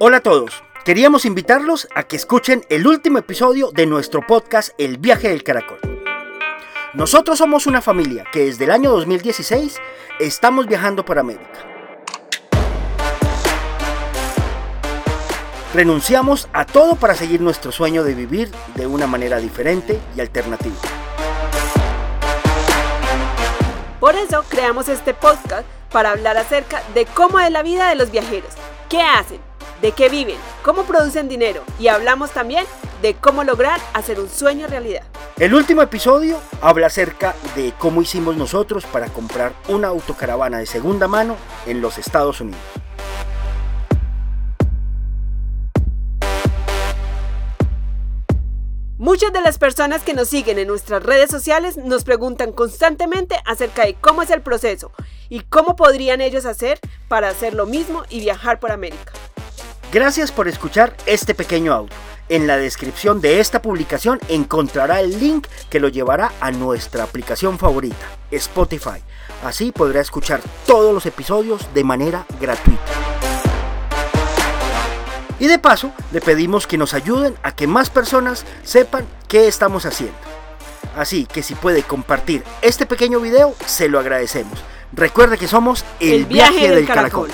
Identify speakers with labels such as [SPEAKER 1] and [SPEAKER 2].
[SPEAKER 1] Hola a todos. Queríamos invitarlos a que escuchen el último episodio de nuestro podcast El viaje del caracol. Nosotros somos una familia que desde el año 2016 estamos viajando por América. Renunciamos a todo para seguir nuestro sueño de vivir de una manera diferente y alternativa.
[SPEAKER 2] Por eso creamos este podcast para hablar acerca de cómo es la vida de los viajeros, qué hacen, de qué viven, cómo producen dinero y hablamos también de cómo lograr hacer un sueño realidad.
[SPEAKER 1] El último episodio habla acerca de cómo hicimos nosotros para comprar una autocaravana de segunda mano en los Estados Unidos.
[SPEAKER 2] Muchas de las personas que nos siguen en nuestras redes sociales nos preguntan constantemente acerca de cómo es el proceso y cómo podrían ellos hacer para hacer lo mismo y viajar por América.
[SPEAKER 1] Gracias por escuchar este pequeño audio. En la descripción de esta publicación encontrará el link que lo llevará a nuestra aplicación favorita, Spotify. Así podrá escuchar todos los episodios de manera gratuita. Y de paso, le pedimos que nos ayuden a que más personas sepan qué estamos haciendo. Así que si puede compartir este pequeño video, se lo agradecemos. Recuerde que somos el, viaje, del, caracol.